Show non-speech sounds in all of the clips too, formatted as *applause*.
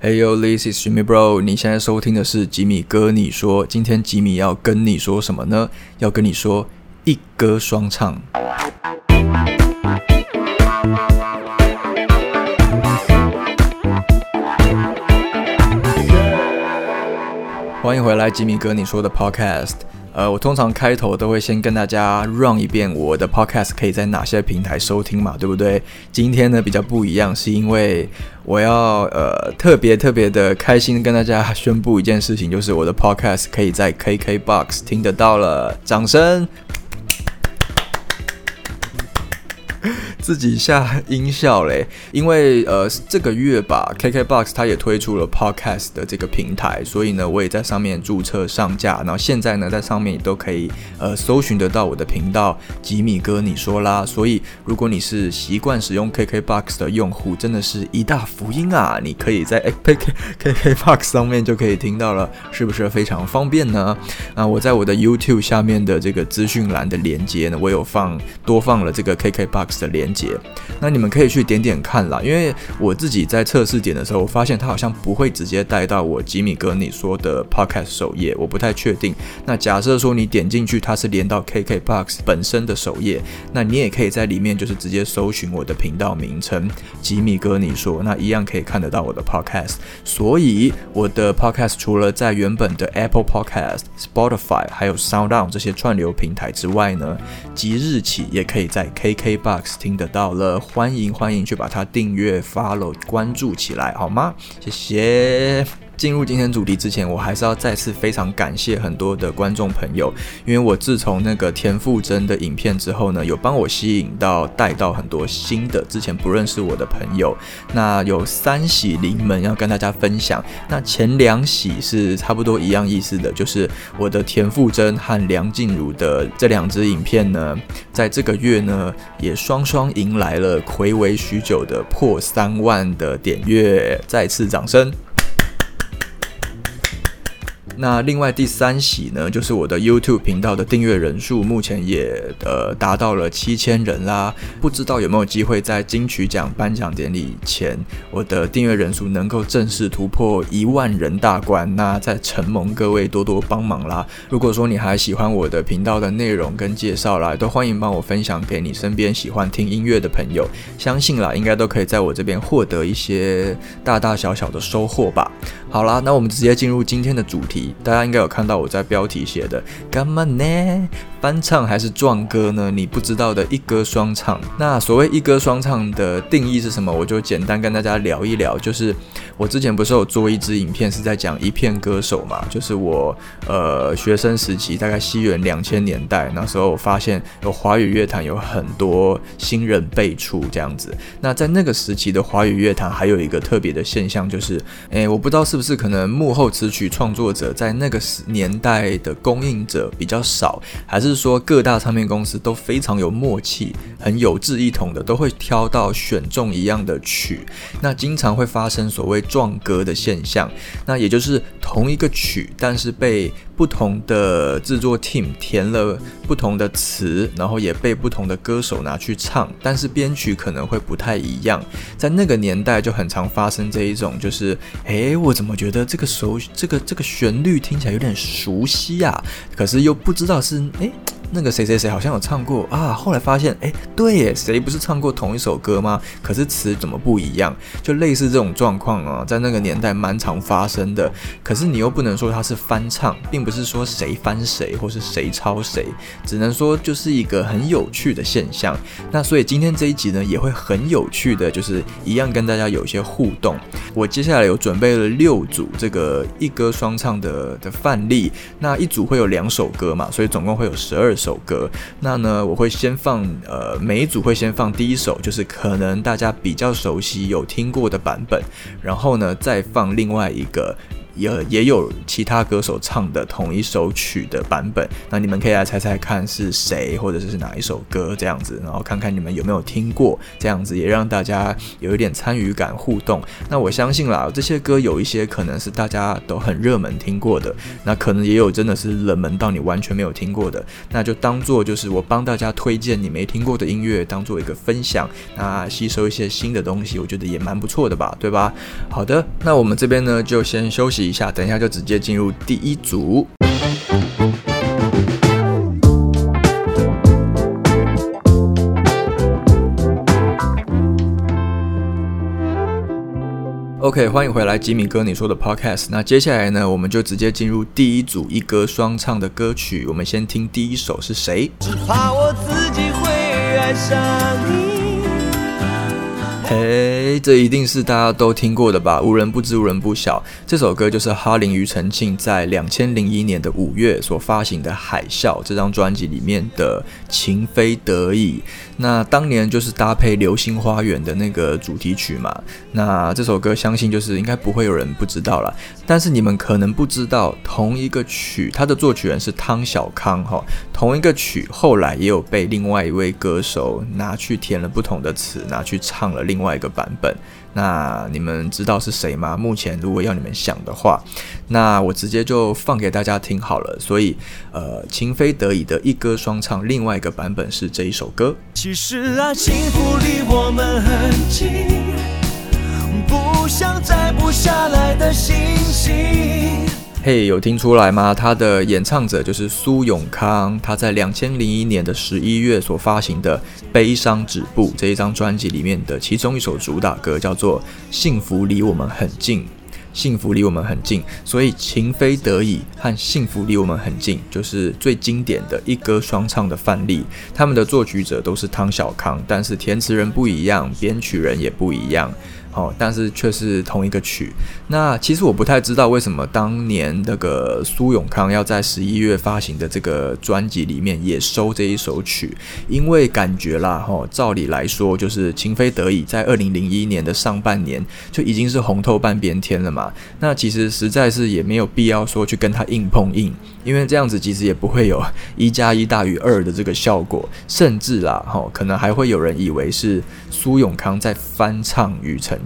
Hey yo, this is Jimmy Bro。你现在收听的是吉米哥。你说，今天吉米要跟你说什么呢？要跟你说一歌双唱。欢迎回来，吉米哥。你说的 Podcast。呃，我通常开头都会先跟大家 run 一遍我的 podcast 可以在哪些平台收听嘛，对不对？今天呢比较不一样，是因为我要呃特别特别的开心跟大家宣布一件事情，就是我的 podcast 可以在 KKBOX 听得到了，掌声。自己下音效嘞，因为呃这个月吧，KKBOX 它也推出了 Podcast 的这个平台，所以呢我也在上面注册上架，然后现在呢在上面都可以呃搜寻得到我的频道吉米哥你说啦，所以如果你是习惯使用 KKBOX 的用户，真的是一大福音啊！你可以在 *laughs* KKKKBOX 上面就可以听到了，是不是非常方便呢？啊，我在我的 YouTube 下面的这个资讯栏的连接呢，我有放多放了这个 KKBOX 的连。节，那你们可以去点点看啦，因为我自己在测试点的时候，我发现它好像不会直接带到我吉米哥你说的 podcast 首页，我不太确定。那假设说你点进去，它是连到 KKbox 本身的首页，那你也可以在里面就是直接搜寻我的频道名称吉米哥你说，那一样可以看得到我的 podcast。所以我的 podcast 除了在原本的 Apple Podcast、Spotify 还有 SoundOn 这些串流平台之外呢，即日起也可以在 KKbox 听的到了，欢迎欢迎去把它订阅、follow、关注起来，好吗？谢谢。进入今天主题之前，我还是要再次非常感谢很多的观众朋友，因为我自从那个田馥甄的影片之后呢，有帮我吸引到带到很多新的之前不认识我的朋友。那有三喜临门要跟大家分享，那前两喜是差不多一样意思的，就是我的田馥甄和梁静茹的这两支影片呢，在这个月呢也双双迎来了暌违许久的破三万的点阅，再次掌声。那另外第三喜呢，就是我的 YouTube 频道的订阅人数目前也呃达到了七千人啦。不知道有没有机会在金曲奖颁奖典礼前，我的订阅人数能够正式突破一万人大关？那在承蒙各位多多帮忙啦。如果说你还喜欢我的频道的内容跟介绍啦，都欢迎帮我分享给你身边喜欢听音乐的朋友。相信啦，应该都可以在我这边获得一些大大小小的收获吧。好啦，那我们直接进入今天的主题。大家应该有看到我在标题写的干嘛呢？翻唱还是撞歌呢？你不知道的一歌双唱。那所谓一歌双唱的定义是什么？我就简单跟大家聊一聊。就是我之前不是有做一支影片，是在讲一片歌手嘛？就是我呃学生时期，大概西元两千年代那时候，我发现有华语乐坛有很多新人辈出这样子。那在那个时期的华语乐坛，还有一个特别的现象，就是诶，我不知道是不是是可能幕后词曲创作者在那个年代的供应者比较少，还是？说各大唱片公司都非常有默契，很有志一同的，都会挑到选中一样的曲。那经常会发生所谓撞歌的现象，那也就是同一个曲，但是被不同的制作 team 填了不同的词，然后也被不同的歌手拿去唱，但是编曲可能会不太一样。在那个年代就很常发生这一种，就是诶，我怎么觉得这个熟，这个这个旋律听起来有点熟悉啊，可是又不知道是诶。那个谁谁谁好像有唱过啊，后来发现，哎，对耶，谁不是唱过同一首歌吗？可是词怎么不一样？就类似这种状况啊，在那个年代蛮常发生的。可是你又不能说它是翻唱，并不是说谁翻谁或是谁抄谁，只能说就是一个很有趣的现象。那所以今天这一集呢，也会很有趣的，就是一样跟大家有一些互动。我接下来有准备了六组这个一歌双唱的的范例，那一组会有两首歌嘛，所以总共会有十二首。首歌，那呢，我会先放，呃，每一组会先放第一首，就是可能大家比较熟悉、有听过的版本，然后呢，再放另外一个。也也有其他歌手唱的同一首曲的版本。那你们可以来猜猜看是谁，或者是哪一首歌这样子，然后看看你们有没有听过，这样子也让大家有一点参与感互动。那我相信啦，这些歌有一些可能是大家都很热门听过的，那可能也有真的是冷门到你完全没有听过的，那就当做就是我帮大家推荐你没听过的音乐，当做一个分享，那吸收一些新的东西，我觉得也蛮不错的吧，对吧？好的，那我们这边呢就先休息一下，等一下就直接进入第一组。OK，欢迎回来，吉米哥你说的 Podcast。那接下来呢，我们就直接进入第一组一歌双唱的歌曲。我们先听第一首是谁？只怕我自己会爱上你。嘿，*laughs* 这一定是大家都听过的吧？无人不知，无人不晓。这首歌就是哈林庾澄庆在两千零一年的五月所发行的《海啸》这张专辑里面的《情非得已》。那当年就是搭配《流星花园》的那个主题曲嘛。那这首歌相信就是应该不会有人不知道了。但是你们可能不知道，同一个曲，它的作曲人是汤小康哈。同一个曲后来也有被另外一位歌手拿去填了不同的词，拿去唱了另。外一个版本，那你们知道是谁吗？目前如果要你们想的话，那我直接就放给大家听好了。所以，呃，情非得已的一歌双唱，另外一个版本是这一首歌。其实啊，幸福离我们很近，不像摘不下来的星星。嘿，有听出来吗？他的演唱者就是苏永康，他在两千零一年的十一月所发行的《悲伤止步》这一张专辑里面的其中一首主打歌叫做《幸福离我们很近》，幸福离我们很近，所以情非得已和幸福离我们很近就是最经典的一歌双唱的范例。他们的作曲者都是汤小康，但是填词人不一样，编曲人也不一样。哦，但是却是同一个曲。那其实我不太知道为什么当年那个苏永康要在十一月发行的这个专辑里面也收这一首曲，因为感觉啦，哈，照理来说就是情非得已，在二零零一年的上半年就已经是红透半边天了嘛。那其实实在是也没有必要说去跟他硬碰硬，因为这样子其实也不会有 *laughs* 一加一大于二的这个效果，甚至啦，哈，可能还会有人以为是苏永康在翻唱庾澄。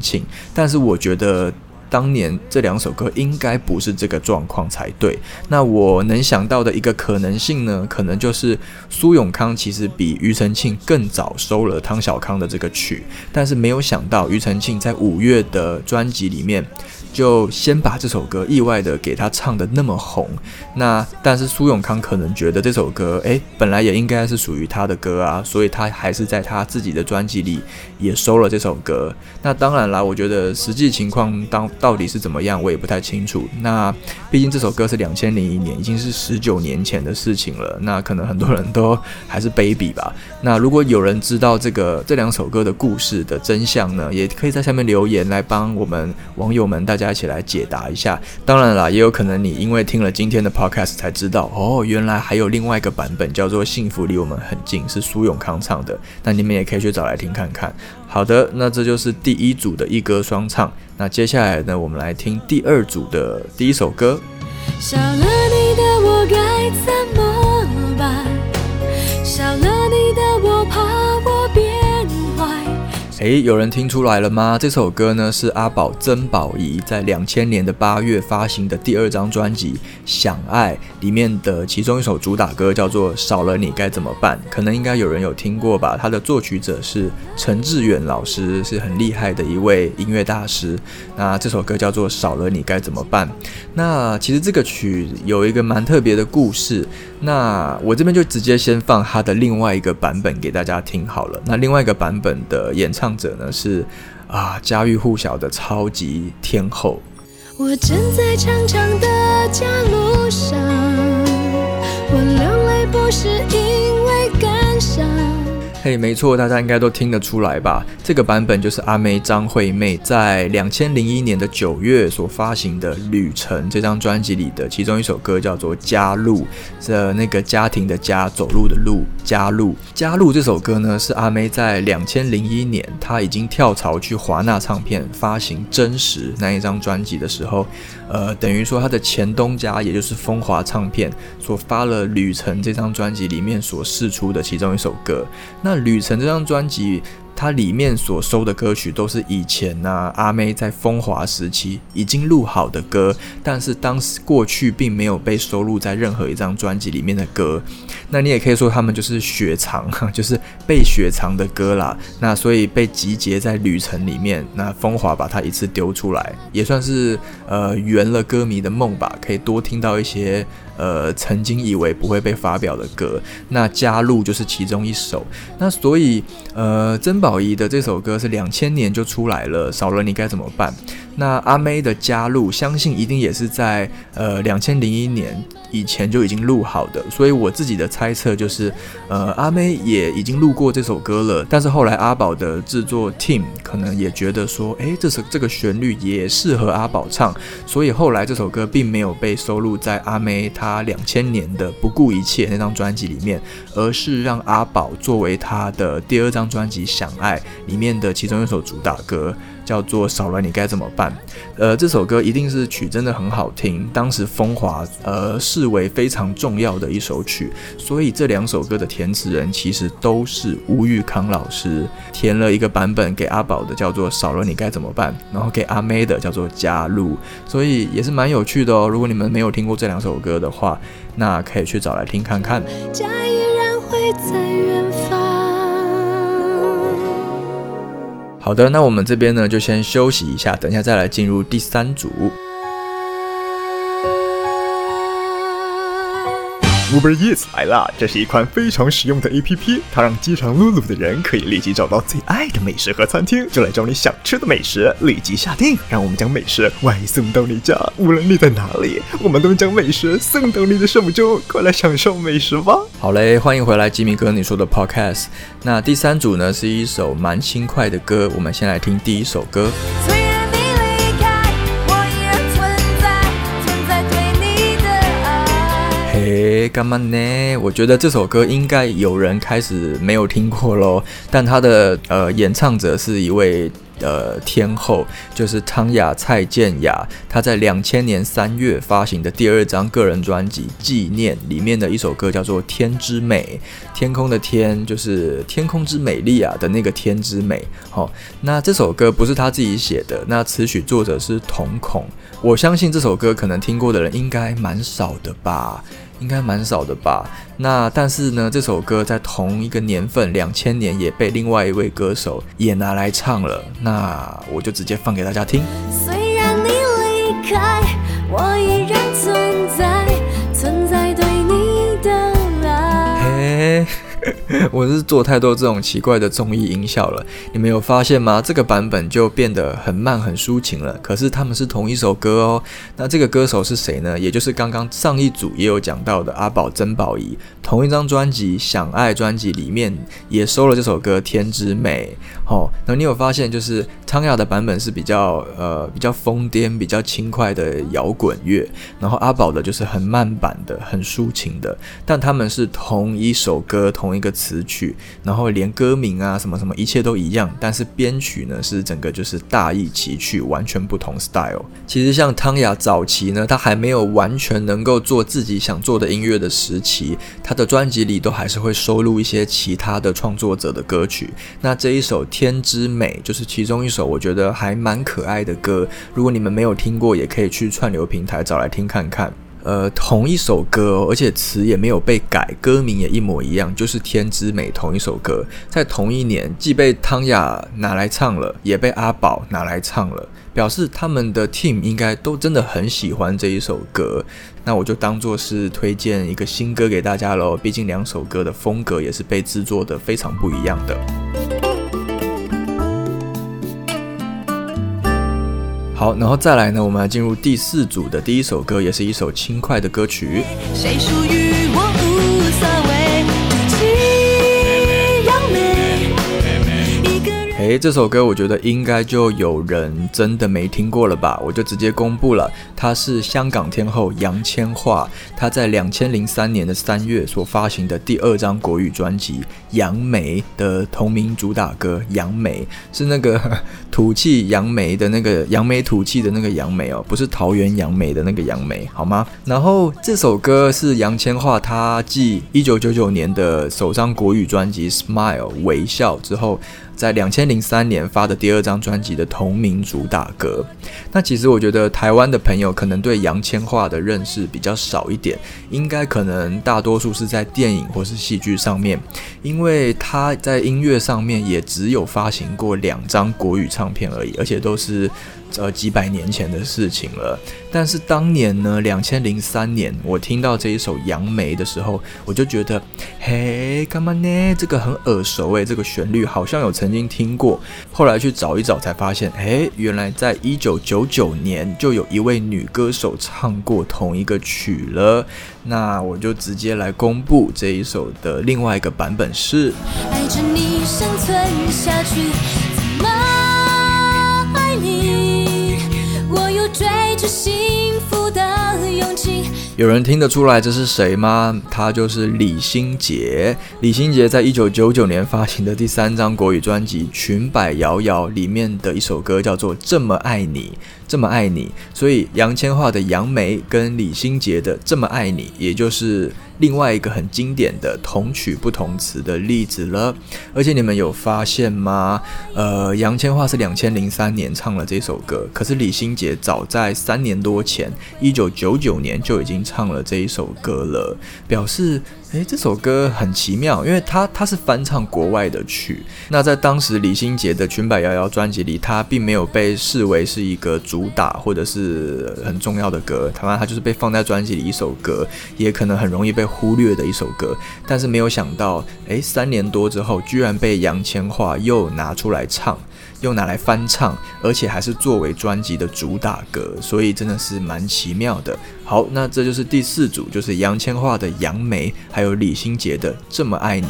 但是我觉得当年这两首歌应该不是这个状况才对。那我能想到的一个可能性呢，可能就是苏永康其实比庾澄庆更早收了汤小康的这个曲，但是没有想到庾澄庆在五月的专辑里面。就先把这首歌意外的给他唱的那么红，那但是苏永康可能觉得这首歌，诶，本来也应该是属于他的歌啊，所以他还是在他自己的专辑里也收了这首歌。那当然啦，我觉得实际情况当到底是怎么样，我也不太清楚。那毕竟这首歌是两千零一年，已经是十九年前的事情了，那可能很多人都还是 baby 吧。那如果有人知道这个这两首歌的故事的真相呢，也可以在下面留言来帮我们网友们大大家。一起来解答一下。当然啦，也有可能你因为听了今天的 podcast 才知道，哦，原来还有另外一个版本叫做《幸福离我们很近》，是苏永康唱的。那你们也可以去找来听看看。好的，那这就是第一组的一歌双唱。那接下来呢，我们来听第二组的第一首歌。少了你的我该怎么办？少了你的我怕。诶，有人听出来了吗？这首歌呢是阿宝曾宝仪在两千年的八月发行的第二张专辑《想爱》里面的其中一首主打歌，叫做《少了你该怎么办》。可能应该有人有听过吧？他的作曲者是陈志远老师，是很厉害的一位音乐大师。那这首歌叫做《少了你该怎么办》。那其实这个曲有一个蛮特别的故事。那我这边就直接先放他的另外一个版本给大家听好了。那另外一个版本的演唱者呢是啊家喻户晓的超级天后。我站在长长的家路上，我流泪不是一。嘿，没错，大家应该都听得出来吧？这个版本就是阿妹张惠妹在两千零一年的九月所发行的《旅程》这张专辑里的其中一首歌，叫做《加入》。这那个家庭的家，走路的路，加入。加入这首歌呢，是阿妹在两千零一年，她已经跳槽去华纳唱片发行《真实》那一张专辑的时候，呃，等于说她的前东家，也就是风华唱片所发了《旅程》这张专辑里面所释出的其中一首歌。那《旅程》这张专辑，它里面所收的歌曲都是以前呢阿妹在风华时期已经录好的歌，但是当时过去并没有被收录在任何一张专辑里面的歌。那你也可以说他们就是雪藏，*laughs* 就是被雪藏的歌啦。那所以被集结在《旅程》里面，那风华把它一次丢出来，也算是呃圆了歌迷的梦吧，可以多听到一些。呃，曾经以为不会被发表的歌，那加入就是其中一首。那所以，呃，珍宝仪的这首歌是两千年就出来了，少了你该怎么办？那阿妹的加入，相信一定也是在呃两千零一年以前就已经录好的，所以我自己的猜测就是，呃，阿妹也已经录过这首歌了，但是后来阿宝的制作 team 可能也觉得说，诶，这首这个旋律也适合阿宝唱，所以后来这首歌并没有被收录在阿妹她两千年的不顾一切那张专辑里面，而是让阿宝作为他的第二张专辑《想爱》里面的其中一首主打歌。叫做少了你该怎么办？呃，这首歌一定是曲真的很好听，当时风华呃视为非常重要的一首曲，所以这两首歌的填词人其实都是吴玉康老师填了一个版本给阿宝的，叫做少了你该怎么办，然后给阿妹的叫做加入，所以也是蛮有趣的哦。如果你们没有听过这两首歌的话，那可以去找来听看看。好的，那我们这边呢就先休息一下，等一下再来进入第三组。Uber Eats 来了，这是一款非常实用的 APP，它让饥肠辘辘的人可以立即找到最爱的美食和餐厅，就来找你想吃的美食，立即下定，让我们将美食外送到你家，无论你在哪里，我们都将美食送到你的手中，快来享受美食吧！好嘞，欢迎回来，吉米哥你说的 Podcast。那第三组呢是一首蛮轻快的歌，我们先来听第一首歌。诶，干嘛呢？我觉得这首歌应该有人开始没有听过喽，但他的呃演唱者是一位。的天后就是汤雅蔡健雅，她在两千年三月发行的第二张个人专辑《纪念》里面的一首歌叫做《天之美》，天空的天就是天空之美丽啊的那个天之美。好，那这首歌不是他自己写的，那词曲作者是瞳孔。我相信这首歌可能听过的人应该蛮少的吧。应该蛮少的吧？那但是呢，这首歌在同一个年份，两千年也被另外一位歌手也拿来唱了。那我就直接放给大家听。虽然你离开，我依然 *laughs* 我是做太多这种奇怪的综艺音效了，你们有发现吗？这个版本就变得很慢很抒情了。可是他们是同一首歌哦。那这个歌手是谁呢？也就是刚刚上一组也有讲到的阿宝曾宝仪。同一张专辑《想爱》专辑里面也收了这首歌《天之美》。好，那你有发现就是汤雅的版本是比较呃比较疯癫、比较轻快的摇滚乐，然后阿宝的就是很慢版的、很抒情的。但他们是同一首歌、同一个词曲，然后连歌名啊什么什么一切都一样，但是编曲呢是整个就是大异其趣，完全不同 style。其实像汤雅早期呢，他还没有完全能够做自己想做的音乐的时期，他。的专辑里都还是会收录一些其他的创作者的歌曲。那这一首《天之美》就是其中一首，我觉得还蛮可爱的歌。如果你们没有听过，也可以去串流平台找来听看看。呃，同一首歌，而且词也没有被改，歌名也一模一样，就是《天之美》同一首歌，在同一年既被汤雅拿来唱了，也被阿宝拿来唱了。表示他们的 team 应该都真的很喜欢这一首歌，那我就当做是推荐一个新歌给大家喽。毕竟两首歌的风格也是被制作的非常不一样的。好，然后再来呢，我们来进入第四组的第一首歌，也是一首轻快的歌曲。谁属于诶，这首歌我觉得应该就有人真的没听过了吧？我就直接公布了，它是香港天后杨千嬅，她在两千零三年的三月所发行的第二张国语专辑《杨梅》的同名主打歌《杨梅》，是那个 *laughs* 土气杨梅的那个杨梅土气的那个杨梅哦，不是桃园杨梅的那个杨梅，好吗？然后这首歌是杨千嬅她继一九九九年的首张国语专辑《Smile》微笑之后。在两千零三年发的第二张专辑的同名主打歌。那其实我觉得台湾的朋友可能对杨千嬅的认识比较少一点，应该可能大多数是在电影或是戏剧上面，因为他在音乐上面也只有发行过两张国语唱片而已，而且都是。呃，几百年前的事情了。但是当年呢，两千零三年，我听到这一首《杨梅》的时候，我就觉得，嘿，干嘛呢？这个很耳熟诶，这个旋律好像有曾经听过。后来去找一找，才发现，哎，原来在一九九九年就有一位女歌手唱过同一个曲了。那我就直接来公布这一首的另外一个版本是。爱着你生存下去。幸福的勇气。有人听得出来这是谁吗？他就是李心洁。李心洁在一九九九年发行的第三张国语专辑《裙摆摇摇》里面的一首歌叫做《这么爱你》。这么爱你，所以杨千嬅的《杨梅》跟李心洁的《这么爱你》，也就是另外一个很经典的同曲不同词的例子了。而且你们有发现吗？呃，杨千嬅是两千零三年唱了这首歌，可是李心洁早在三年多前，一九九九年就已经唱了这一首歌了，表示。诶，这首歌很奇妙，因为它它是翻唱国外的曲。那在当时李心洁的《裙摆摇摇》专辑里，它并没有被视为是一个主打或者是很重要的歌。台湾它就是被放在专辑里一首歌，也可能很容易被忽略的一首歌。但是没有想到，诶，三年多之后，居然被杨千嬅又拿出来唱。又拿来翻唱，而且还是作为专辑的主打歌，所以真的是蛮奇妙的。好，那这就是第四组，就是杨千嬅的《杨梅》，还有李心洁的《这么爱你》。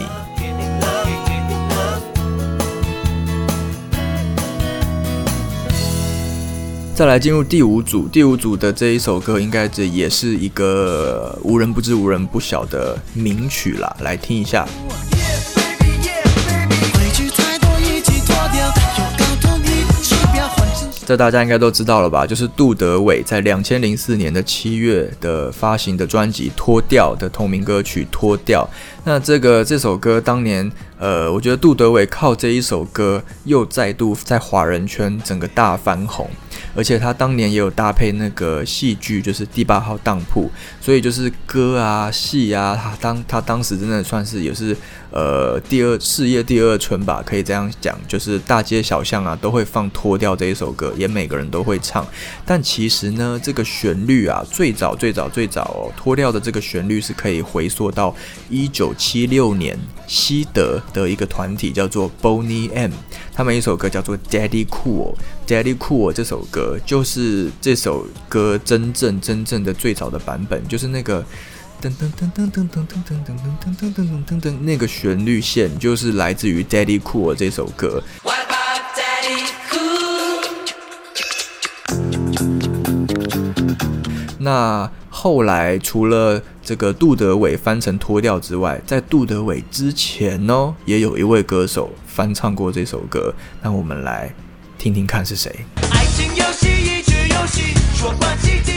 再来进入第五组，第五组的这一首歌，应该这也是一个无人不知、无人不晓的名曲啦，来听一下。这大家应该都知道了吧？就是杜德伟在两千零四年的七月的发行的专辑《脱掉》的同名歌曲《脱掉》。那这个这首歌当年，呃，我觉得杜德伟靠这一首歌又再度在华人圈整个大翻红。而且他当年也有搭配那个戏剧，就是《第八号当铺》，所以就是歌啊、戏啊，他当他当时真的算是也是呃第二事业第二春吧，可以这样讲，就是大街小巷啊都会放《脱掉》这一首歌，也每个人都会唱。但其实呢，这个旋律啊，最早最早最早，《脱掉》的这个旋律是可以回溯到一九七六年西德的一个团体叫做 Boney M，他们一首歌叫做《Daddy Cool》。Daddy Cool 这首歌就是这首歌真正真正的最早的版本，就是那个噔噔噔噔噔噔噔噔噔噔噔噔噔噔噔那个旋律线，就是来自于 Daddy Cool 这首歌。那后来除了这个杜德伟翻成脱掉之外，在杜德伟之前呢，也有一位歌手翻唱过这首歌。那我们来。听听看是谁。爱情游戏，一局游戏，说关机，即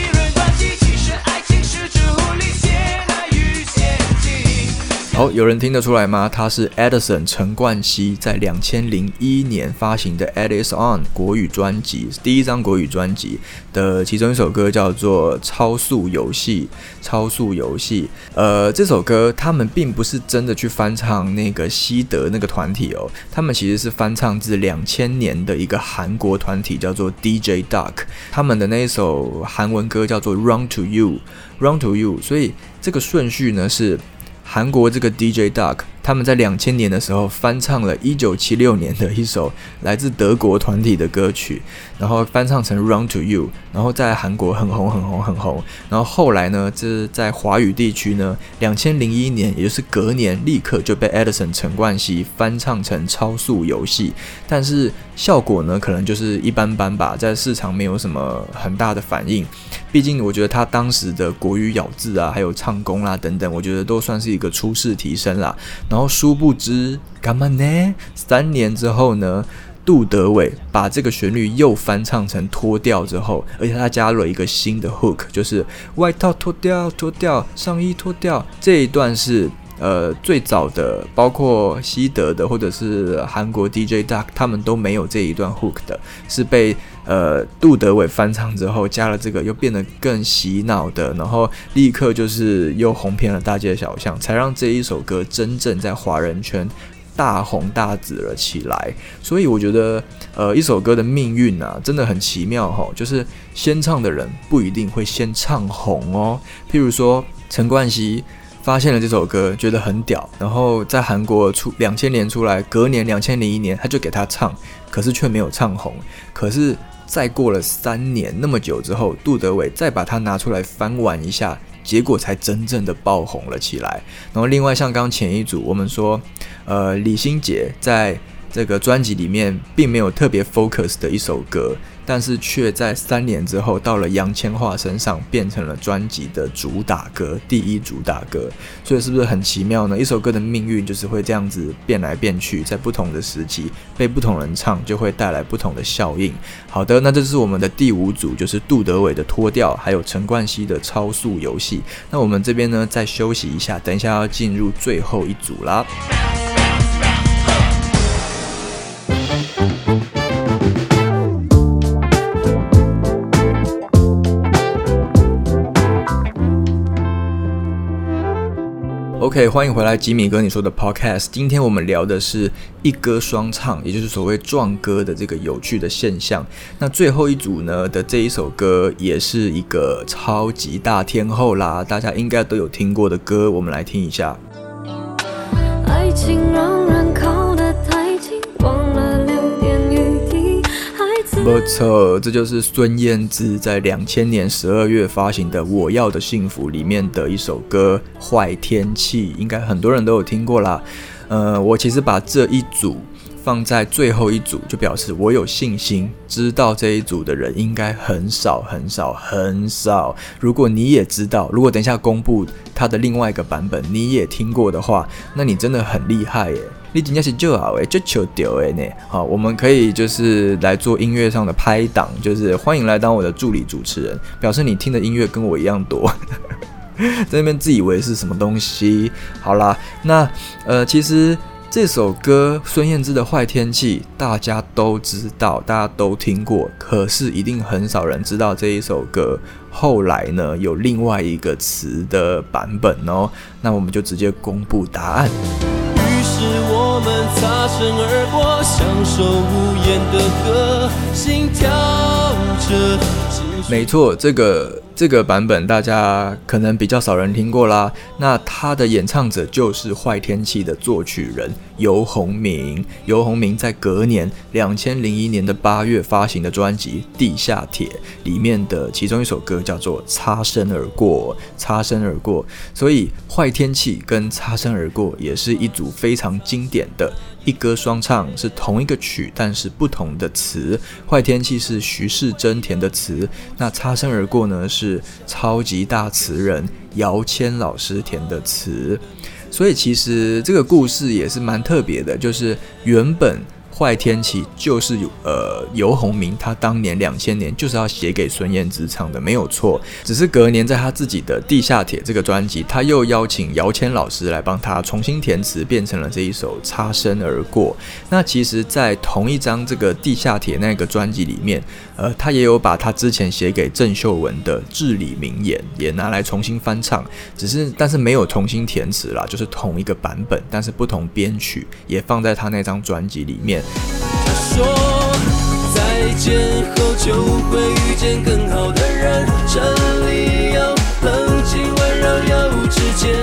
好，有人听得出来吗？他是 Edison 陈冠希在两千零一年发行的《Edison》国语专辑，第一张国语专辑的其中一首歌叫做《超速游戏》。超速游戏，呃，这首歌他们并不是真的去翻唱那个西德那个团体哦，他们其实是翻唱自两千年的一个韩国团体叫做 DJ Duck，他们的那一首韩文歌叫做《Run to You》，《Run to You》，所以这个顺序呢是。韩国这个 DJ Duck 他们在两千年的时候翻唱了一九七六年的一首来自德国团体的歌曲，然后翻唱成《Run to You》，然后在韩国很红很红很红。然后后来呢，这在华语地区呢，两千零一年，也就是隔年，立刻就被 Edison 陈冠希翻唱成《超速游戏》，但是效果呢，可能就是一般般吧，在市场没有什么很大的反应。毕竟我觉得他当时的国语咬字啊，还有唱功啦等等，我觉得都算是一个初试提升啦。然后殊不知，干嘛呢？三年之后呢，杜德伟把这个旋律又翻唱成脱掉之后，而且他加入了一个新的 hook，就是外套脱掉，脱掉上衣脱掉这一段是。呃，最早的包括西德的或者是韩国 DJ Duck，他们都没有这一段 hook 的，是被呃杜德伟翻唱之后加了这个，又变得更洗脑的，然后立刻就是又红遍了大街小巷，才让这一首歌真正在华人圈大红大紫了起来。所以我觉得，呃，一首歌的命运啊，真的很奇妙哈，就是先唱的人不一定会先唱红哦。譬如说陈冠希。发现了这首歌，觉得很屌，然后在韩国出两千年出来，隔年两千零一年他就给他唱，可是却没有唱红。可是再过了三年那么久之后，杜德伟再把它拿出来翻玩一下，结果才真正的爆红了起来。然后另外像刚前一组我们说，呃，李心洁在这个专辑里面并没有特别 focus 的一首歌。但是却在三年之后，到了杨千嬅身上，变成了专辑的主打歌，第一主打歌。所以是不是很奇妙呢？一首歌的命运就是会这样子变来变去，在不同的时期被不同人唱，就会带来不同的效应。好的，那这是我们的第五组，就是杜德伟的脱掉，还有陈冠希的超速游戏。那我们这边呢，再休息一下，等一下要进入最后一组啦。OK，欢迎回来，吉米哥你说的 Podcast。今天我们聊的是一歌双唱，也就是所谓撞歌的这个有趣的现象。那最后一组呢的这一首歌，也是一个超级大天后啦，大家应该都有听过的歌，我们来听一下。爱情不错，这就是孙燕姿在两千年十二月发行的《我要的幸福》里面的一首歌《坏天气》，应该很多人都有听过啦。呃，我其实把这一组。放在最后一组，就表示我有信心，知道这一组的人应该很少很少很少。如果你也知道，如果等一下公布他的另外一个版本，你也听过的话，那你真的很厉害耶！你今天是就好诶，就求丢诶呢。好，我们可以就是来做音乐上的拍档，就是欢迎来当我的助理主持人，表示你听的音乐跟我一样多，*laughs* 在那边自以为是什么东西。好啦，那呃，其实。这首歌孙燕姿的《坏天气》，大家都知道，大家都听过，可是一定很少人知道这一首歌后来呢有另外一个词的版本哦。那我们就直接公布答案。于是我们擦身而过，享受无言的歌，心跳着。没错，这个。这个版本大家可能比较少人听过啦。那他的演唱者就是《坏天气》的作曲人游鸿明。游鸿明在隔年两千零一年的八月发行的专辑《地下铁》里面的其中一首歌叫做《擦身而过》。擦身而过，所以《坏天气》跟《擦身而过》也是一组非常经典的。一歌双唱是同一个曲，但是不同的词。坏天气是徐世珍填的词，那擦身而过呢是超级大词人姚谦老师填的词。所以其实这个故事也是蛮特别的，就是原本。坏天气就是呃游鸿明他当年两千年就是要写给孙燕姿唱的没有错，只是隔年在他自己的地下铁这个专辑，他又邀请姚谦老师来帮他重新填词，变成了这一首擦身而过。那其实，在同一张这个地下铁那个专辑里面，呃，他也有把他之前写给郑秀文的至理名言也拿来重新翻唱，只是但是没有重新填词啦，就是同一个版本，但是不同编曲也放在他那张专辑里面。他说再见后就会遇见更好的人，这里有冷静温柔又直接。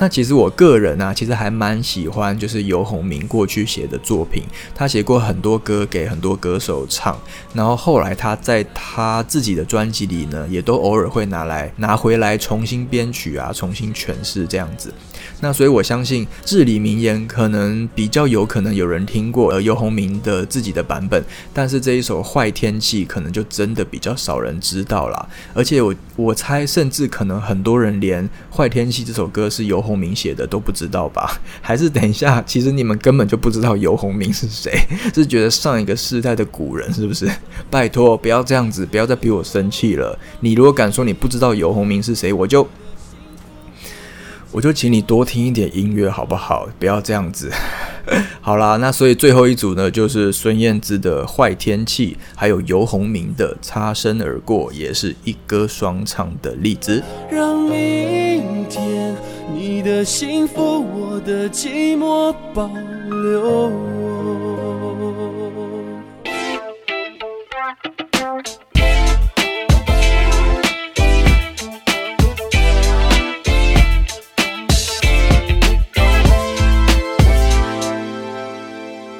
那其实我个人啊，其实还蛮喜欢就是游鸿明过去写的作品，他写过很多歌给很多歌手唱，然后后来他在他自己的专辑里呢，也都偶尔会拿来拿回来重新编曲啊，重新诠释这样子。那所以我相信至理名言可能比较有可能有人听过呃游鸿明的自己的版本，但是这一首坏天气可能就真的比较少人知道啦。而且我我猜甚至可能很多人连坏天气这首歌是游鸿明写的都不知道吧？*laughs* 还是等一下，其实你们根本就不知道游鸿明是谁，是觉得上一个世代的古人是不是？*laughs* 拜托不要这样子，不要再逼我生气了。你如果敢说你不知道游鸿明是谁，我就。我就请你多听一点音乐好不好？不要这样子。*laughs* 好啦，那所以最后一组呢，就是孙燕姿的《坏天气》，还有游鸿明的《擦身而过》，也是一歌双唱的例子。让明天你的幸福，我的寂寞保留。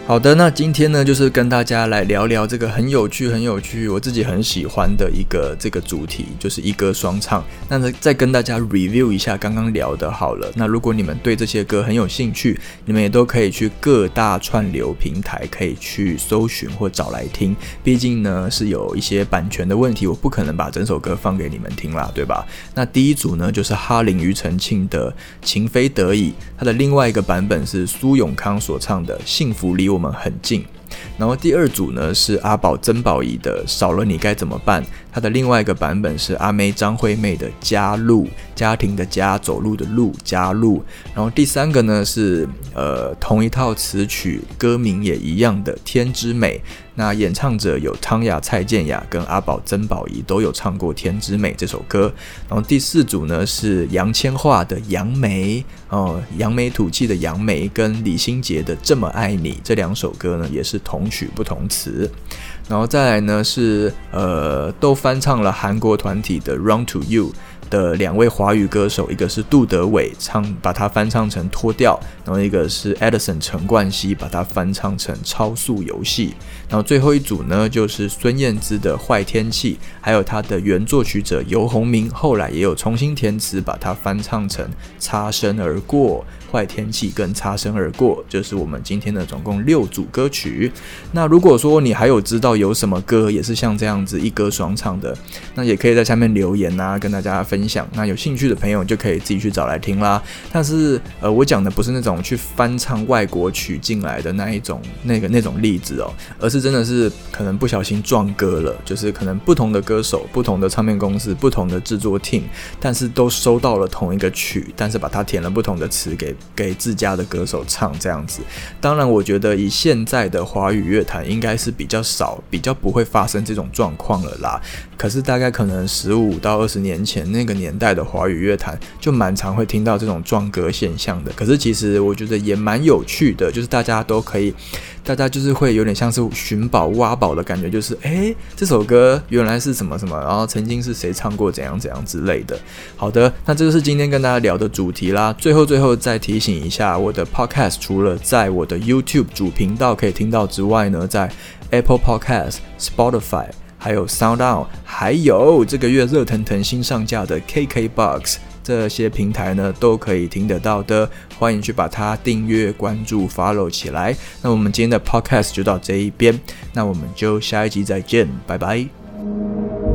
好的，那今天呢，就是跟大家来聊聊这个很有趣、很有趣，我自己很喜欢的一个这个主题，就是一歌双唱。那，再跟大家 review 一下刚刚聊的，好了。那如果你们对这些歌很有兴趣，你们也都可以去各大串流平台可以去搜寻或找来听。毕竟呢，是有一些版权的问题，我不可能把整首歌放给你们听啦，对吧？那第一组呢，就是哈林庾澄庆的《情非得已》，它的另外一个版本是苏永康所唱的《幸福离我》。我们很近，然后第二组呢是阿宝曾宝仪的《少了你该怎么办》，它的另外一个版本是阿妹张惠妹的《加入》，家庭的家，走路的路，加入。然后第三个呢是呃同一套词曲，歌名也一样的《天之美》。那演唱者有汤雅、蔡健雅跟阿宝、曾宝仪都有唱过《天之美》这首歌。然后第四组呢是杨千嬅的《杨梅》哦，扬眉吐气的杨梅跟李心洁的《这么爱你》这两首歌呢也是同曲不同词。然后再来呢是呃都翻唱了韩国团体的《Run to You》。的两位华语歌手，一个是杜德伟唱，把它翻唱成脱掉，然后一个是 Edison 陈冠希把它翻唱成超速游戏，然后最后一组呢，就是孙燕姿的坏天气，还有她的原作曲者游鸿明，后来也有重新填词，把它翻唱成擦身而过。坏天气跟擦身而过，就是我们今天的总共六组歌曲。那如果说你还有知道有什么歌也是像这样子一歌双唱的，那也可以在下面留言啊，跟大家分享。那有兴趣的朋友就可以自己去找来听啦。但是呃，我讲的不是那种去翻唱外国曲进来的那一种那个那种例子哦，而是真的是可能不小心撞歌了，就是可能不同的歌手、不同的唱片公司、不同的制作 team，但是都收到了同一个曲，但是把它填了不同的词给。给自家的歌手唱这样子，当然，我觉得以现在的华语乐坛，应该是比较少，比较不会发生这种状况了啦。可是大概可能十五到二十年前那个年代的华语乐坛，就蛮常会听到这种撞歌现象的。可是其实我觉得也蛮有趣的，就是大家都可以，大家就是会有点像是寻宝挖宝的感觉，就是诶，这首歌原来是什么什么，然后曾经是谁唱过怎样怎样之类的。好的，那这就是今天跟大家聊的主题啦。最后最后再提醒一下，我的 Podcast 除了在我的 YouTube 主频道可以听到之外呢，在 Apple Podcast、Spotify。还有 SoundOn，还有这个月热腾腾新上架的 KKBox，这些平台呢都可以听得到的，欢迎去把它订阅、关注、follow 起来。那我们今天的 Podcast 就到这一边，那我们就下一集再见，拜拜。